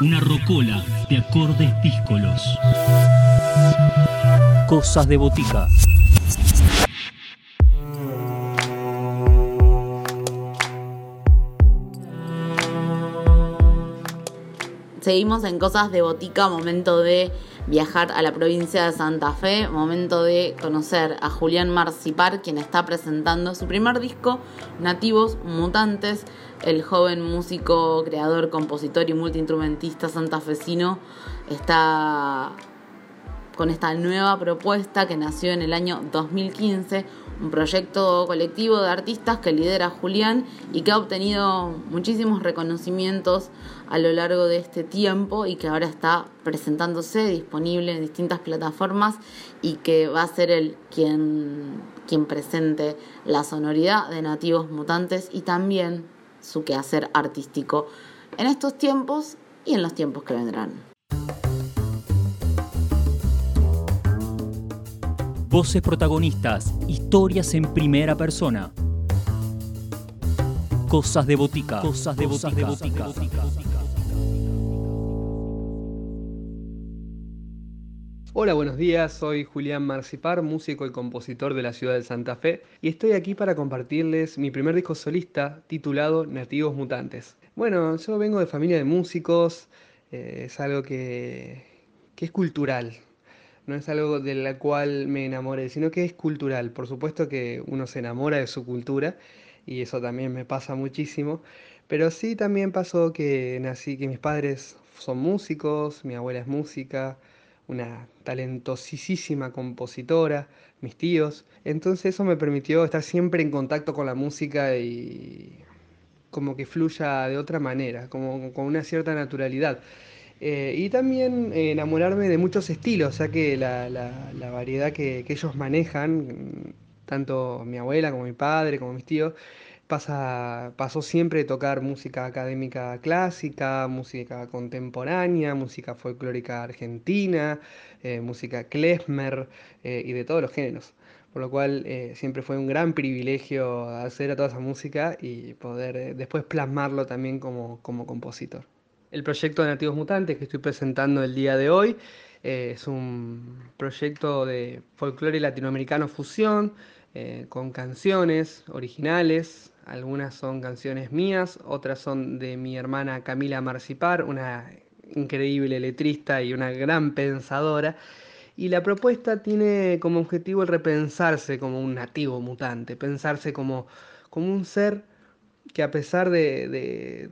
Una rocola de acordes díscolos. Cosas de botica. Seguimos en Cosas de Botica, momento de viajar a la provincia de Santa Fe, momento de conocer a Julián Marcipar, quien está presentando su primer disco, Nativos Mutantes, el joven músico, creador, compositor y multiinstrumentista santafesino está con esta nueva propuesta que nació en el año 2015, un proyecto colectivo de artistas que lidera Julián y que ha obtenido muchísimos reconocimientos a lo largo de este tiempo y que ahora está presentándose disponible en distintas plataformas y que va a ser el quien, quien presente la sonoridad de Nativos Mutantes y también su quehacer artístico en estos tiempos y en los tiempos que vendrán. Voces protagonistas, historias en primera persona. Cosas de botica. Cosas de botica. Hola, buenos días. Soy Julián Marcipar, músico y compositor de la ciudad de Santa Fe, y estoy aquí para compartirles mi primer disco solista titulado Nativos Mutantes. Bueno, yo vengo de familia de músicos, eh, es algo que, que es cultural, no es algo de la cual me enamoré, sino que es cultural. Por supuesto que uno se enamora de su cultura y eso también me pasa muchísimo, pero sí también pasó que nací, que mis padres son músicos, mi abuela es música, una talentosísima compositora, mis tíos, entonces eso me permitió estar siempre en contacto con la música y como que fluya de otra manera, como con una cierta naturalidad. Eh, y también eh, enamorarme de muchos estilos, ya que la, variedad que, ellos manejan, tanto mi abuela como mi padre, como mis tíos, pasa, pasó siempre de tocar música académica clásica, música contemporánea, música folclórica argentina, eh, música klezmer y de todos los géneros. Por lo cual siempre fue un gran privilegio hacer a toda esa música y poder después plasmarlo también como compositor. El proyecto de Nativos Mutantes que estoy presentando el día de hoy eh, es un proyecto de folclore latinoamericano fusión eh, con canciones originales. Algunas son canciones mías, otras son de mi hermana Camila Marcipar, una increíble letrista y una gran pensadora. Y la propuesta tiene como objetivo el repensarse como un nativo mutante, pensarse como, como un ser que a pesar de,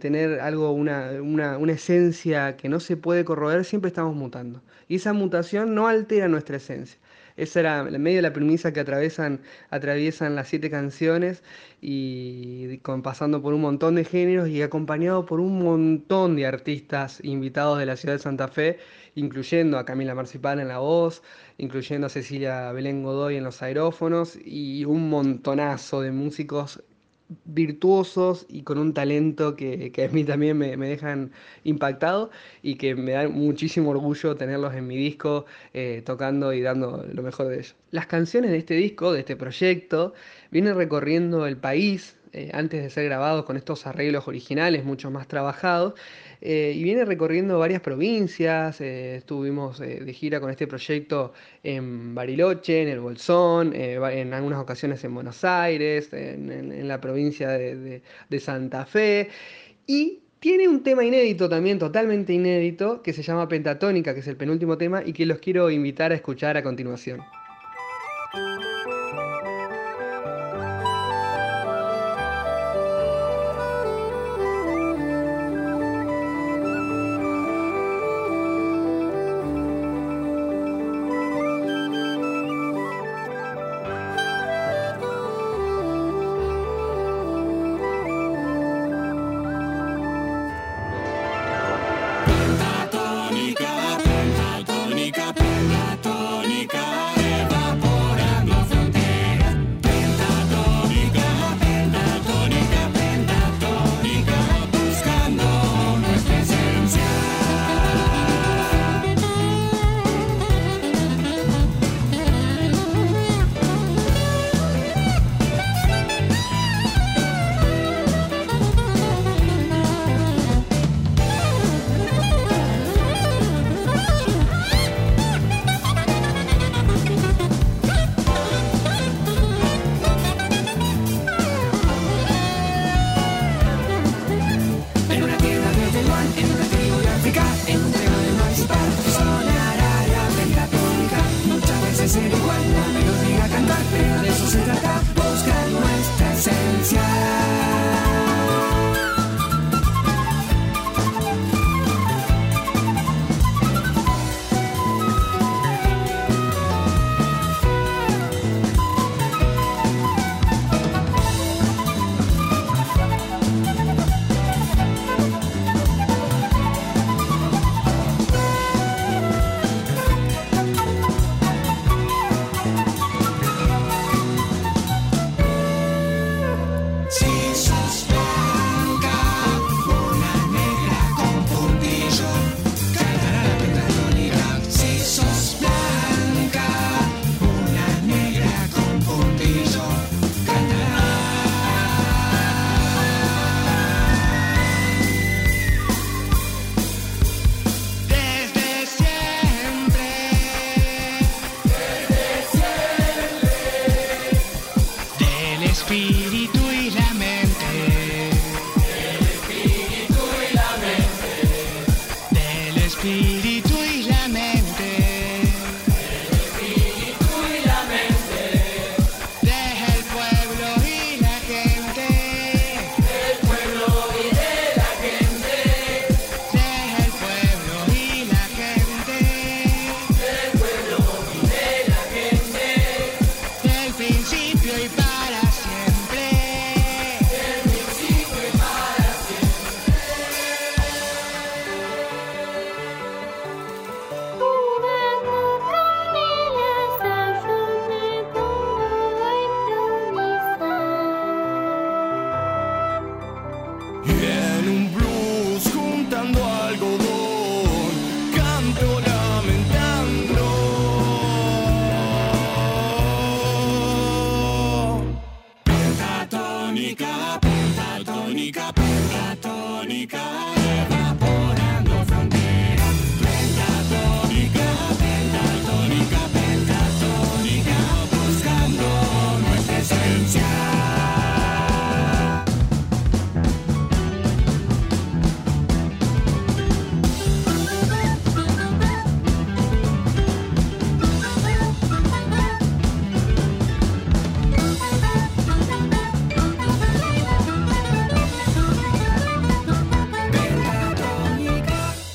tener algo, una, una, esencia que no se puede corroer, siempre estamos mutando. Y esa mutación no altera nuestra esencia. Esa era en medio de la premisa que atraviesan, atraviesan las siete canciones y pasando por un montón de géneros y acompañado por un montón de artistas invitados de la ciudad de Santa Fe, incluyendo a Camila Marcipal en la voz, incluyendo a Cecilia Belén Godoy en los aerófonos y un montonazo de músicos virtuosos y con un talento que, a mí también me, dejan impactado y que me da muchísimo orgullo tenerlos en mi disco eh, tocando y dando lo mejor de ellos. Las canciones de este disco, de este proyecto, vienen recorriendo el país eh, antes de ser grabados con estos arreglos originales mucho más trabajados eh, y viene recorriendo varias provincias, eh, estuvimos de gira con este proyecto en Bariloche, en el Bolsón, en algunas ocasiones en Buenos Aires, en, la provincia de, de Santa Fe y tiene un tema inédito también, totalmente inédito, que se llama Pentatónica, que es el penúltimo tema y que los quiero invitar a escuchar a continuación.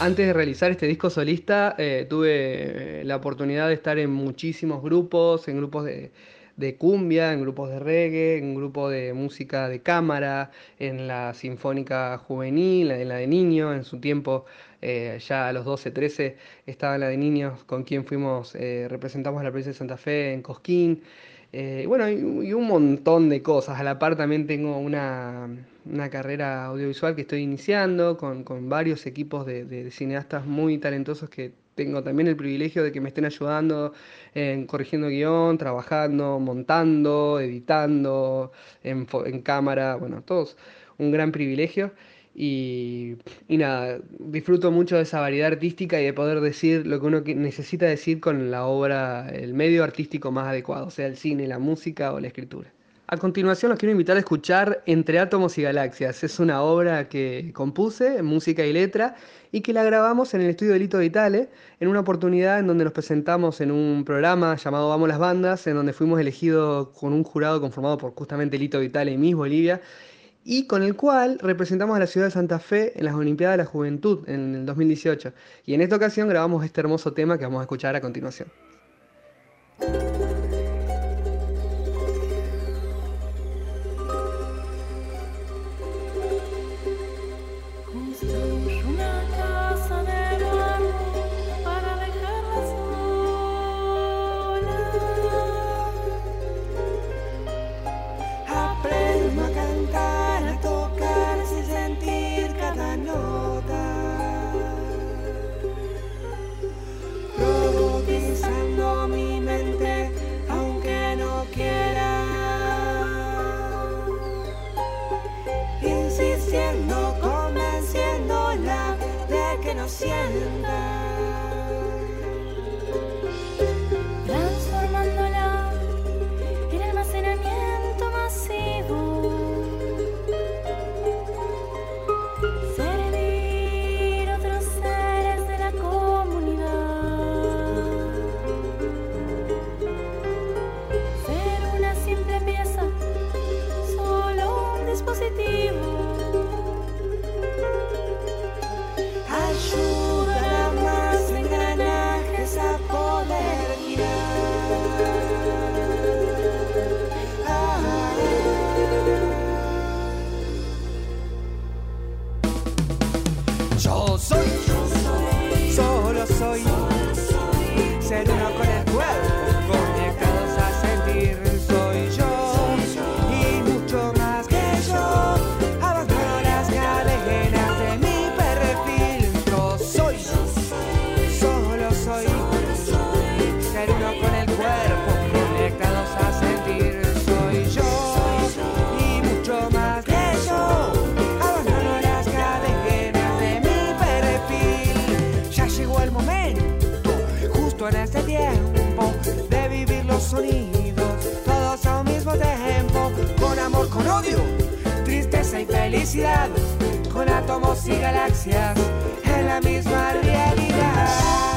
Antes de realizar este disco solista, eh, tuve eh, la oportunidad de estar en muchísimos grupos, en grupos de, cumbia, en grupos de reggae, en grupos de música de cámara, en la Sinfónica Juvenil, en la de niños, en su tiempo, eh, ya a los 12, 13, estaba la de niños con quien fuimos, representamos a la provincia de Santa Fe en Cosquín. Eh, bueno, y, un montón de cosas. A la par también tengo una, carrera audiovisual que estoy iniciando con, varios equipos de, cineastas muy talentosos que tengo también el privilegio de que me estén ayudando en corrigiendo guion, trabajando, montando, editando, en, en cámara, bueno, todos un gran privilegio. Y, nada, disfruto mucho de esa variedad artística y de poder decir lo que uno necesita decir con la obra, el medio artístico más adecuado, sea el cine, la música o la escritura. A continuación los quiero invitar a escuchar Entre Átomos y Galaxias. Es una obra que compuse, música y letra, y que la grabamos en el estudio de Lito Vitale, en una oportunidad en donde nos presentamos en un programa llamado Vamos las Bandas, en donde fuimos elegidos con un jurado conformado por justamente Lito Vitale y Miss Bolivia, y con el cual representamos a la ciudad de Santa Fe en las Olimpiadas de la Juventud en el 2018. Y en esta ocasión grabamos este hermoso tema que vamos a escuchar a continuación. Con átomos y galaxias en la misma realidad.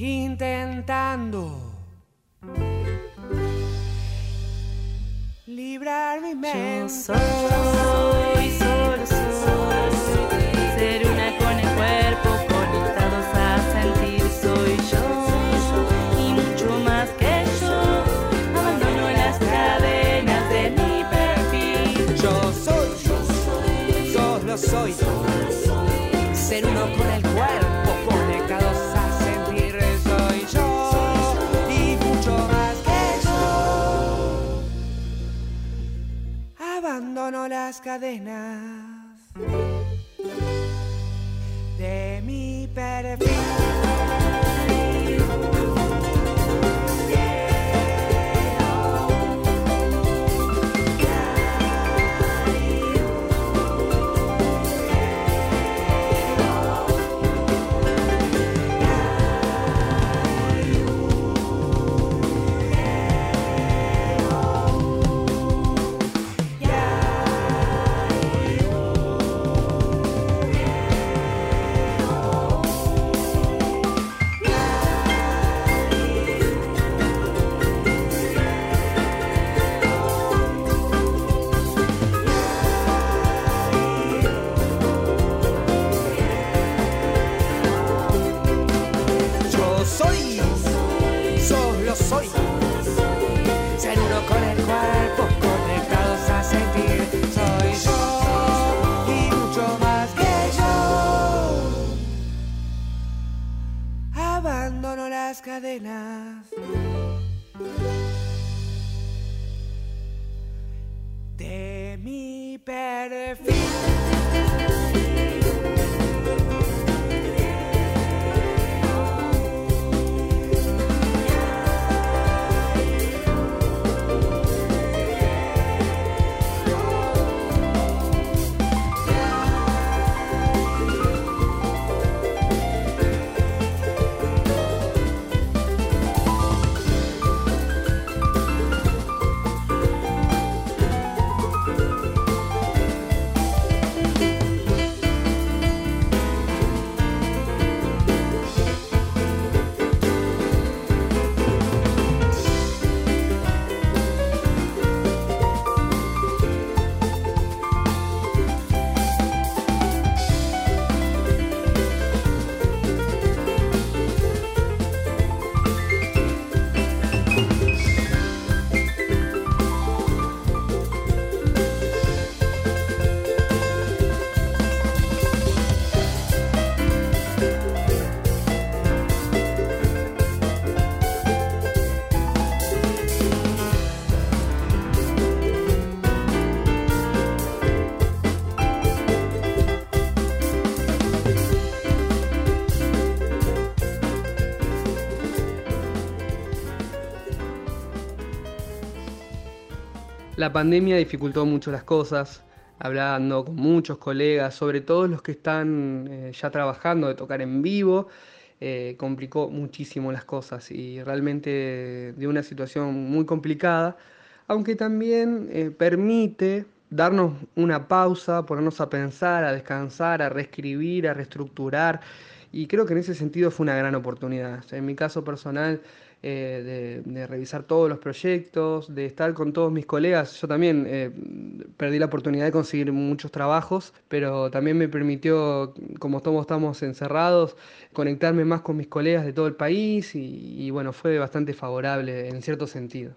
Intentando librar mi mente. Cadenas de mi perfil. Las cadenas de mi perfil. La pandemia dificultó mucho las cosas, hablando con muchos colegas, sobre todo los que están eh, ya trabajando de tocar en vivo, eh, complicó muchísimo las cosas y realmente de una situación muy complicada, aunque también eh, permite darnos una pausa, ponernos a pensar, a descansar, a reescribir, a reestructurar y creo que en ese sentido fue una gran oportunidad. En mi caso personal, eh, de, revisar todos los proyectos, de estar con todos mis colegas. Yo también eh, perdí la oportunidad de conseguir muchos trabajos, pero también me permitió, como todos estamos encerrados, conectarme más con mis colegas de todo el país y bueno, fue bastante favorable en cierto sentido.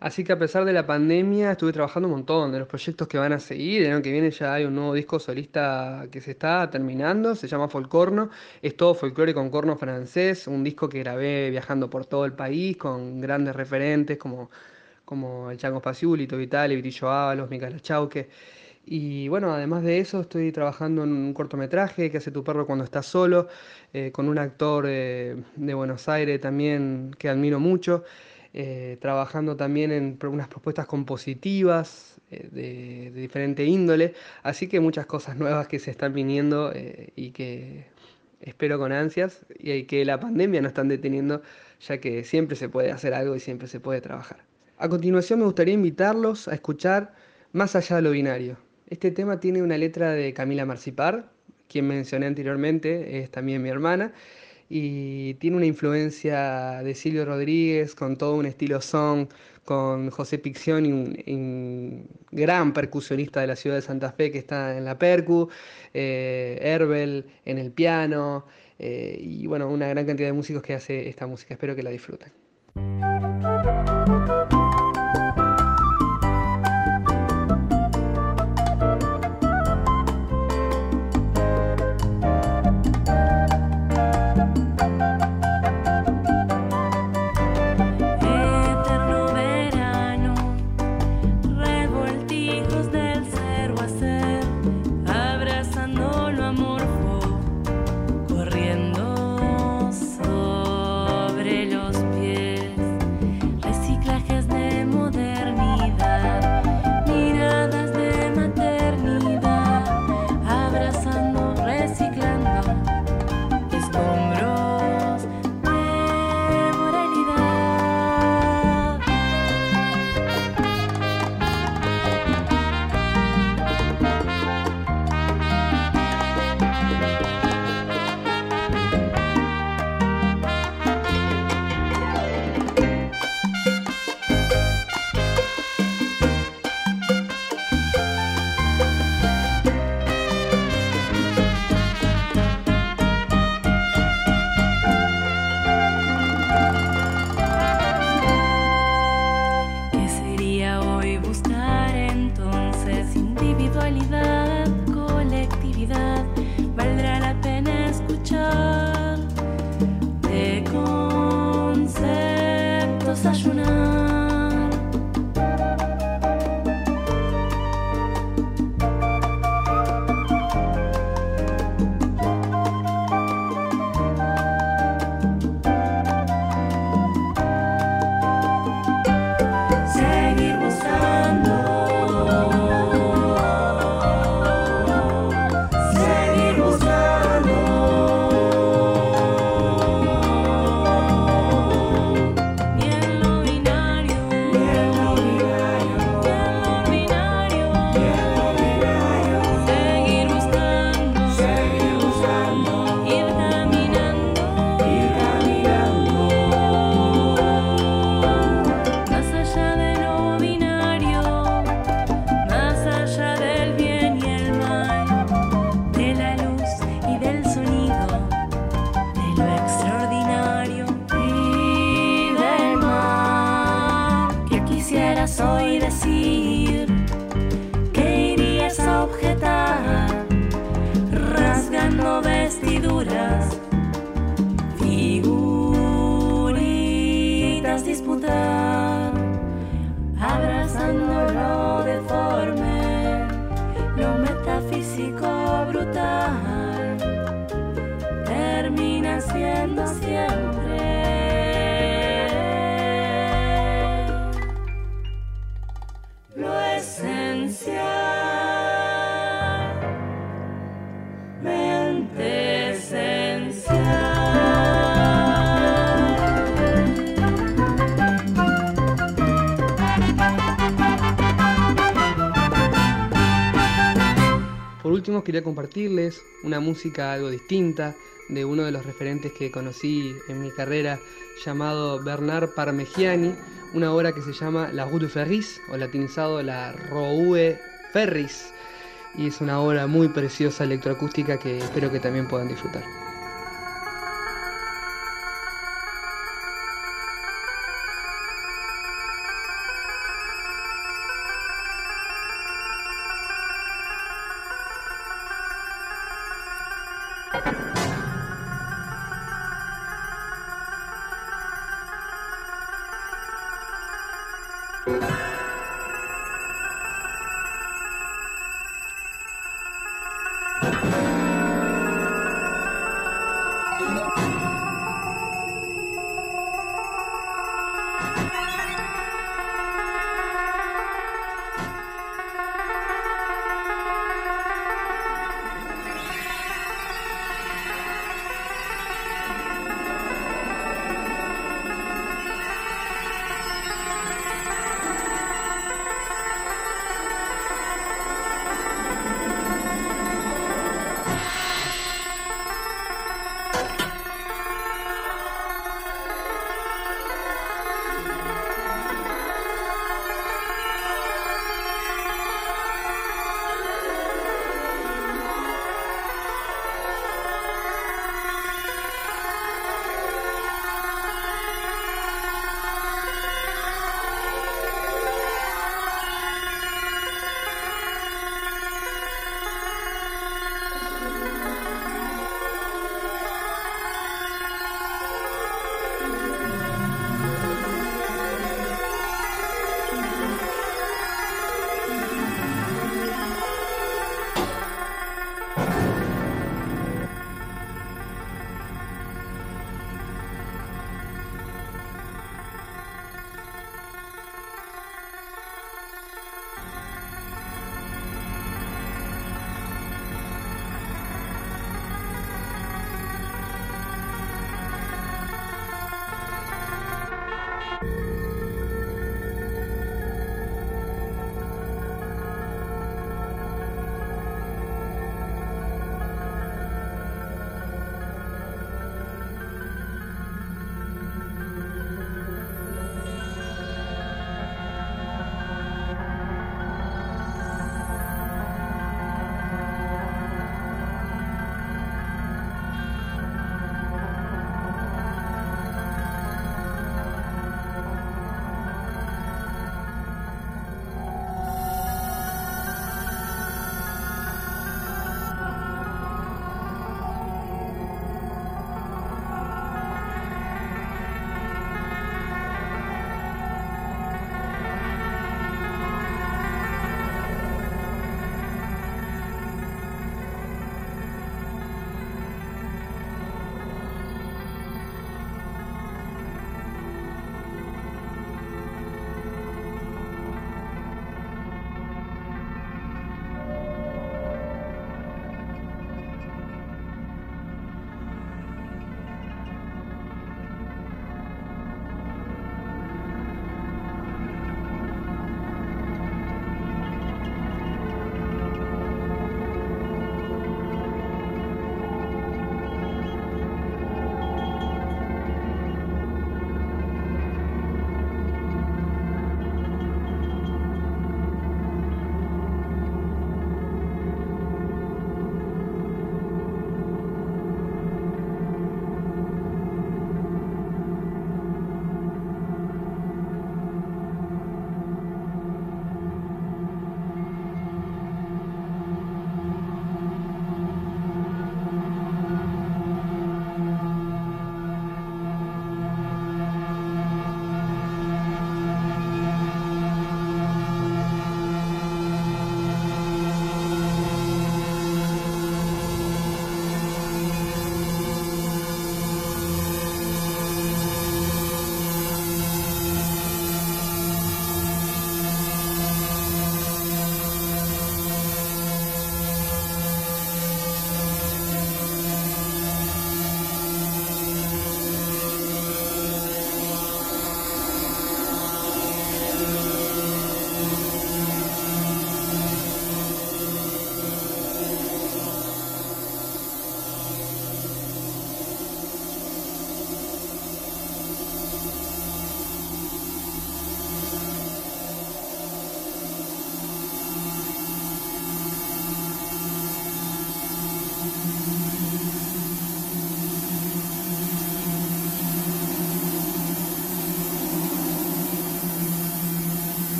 Así que a pesar de la pandemia estuve trabajando un montón de los proyectos que van a seguir. El año que viene ya hay un nuevo disco solista que se está terminando, se llama Folcorno. Es todo folclore con corno francés, un disco que grabé viajando por todo el país con grandes referentes como, como el Chango Spaciuli, Lito Vitale, Vitillo Ábalos, Micaela Chauque. Y bueno, además de eso, estoy trabajando en un cortometraje que hace tu perro cuando estás solo, eh, con un actor eh, de Buenos Aires también que admiro mucho eh, trabajando también en unas propuestas compositivas eh, de, de diferente índole, así que muchas cosas nuevas que se están viniendo eh, y que espero con ansias y que la pandemia no están deteniendo, ya que siempre se puede hacer algo y siempre se puede trabajar. A continuación me gustaría invitarlos a escuchar Más allá de lo binario. Este tema tiene una letra de Camila Marcipar, quien mencioné anteriormente, es también mi hermana, y tiene una influencia de Silvio Rodríguez con todo un estilo song, con José Piccioni, un, un gran percusionista de la ciudad de Santa Fe que está en la percu, eh, Herbel en el piano, eh, y bueno, una gran cantidad de músicos que hace esta música. Espero que la disfruten. Vestiduras figuritas disputar, abrazando lo deforme, lo metafísico brutal, termina siendo siempre último, quería compartirles una música algo distinta de uno de los referentes que conocí en mi carrera llamado Bernard Parmigiani, una obra que se llama La Rue de Ferris, o latinizado La Roue Ferris, y es una obra muy preciosa electroacústica que espero que también puedan disfrutar.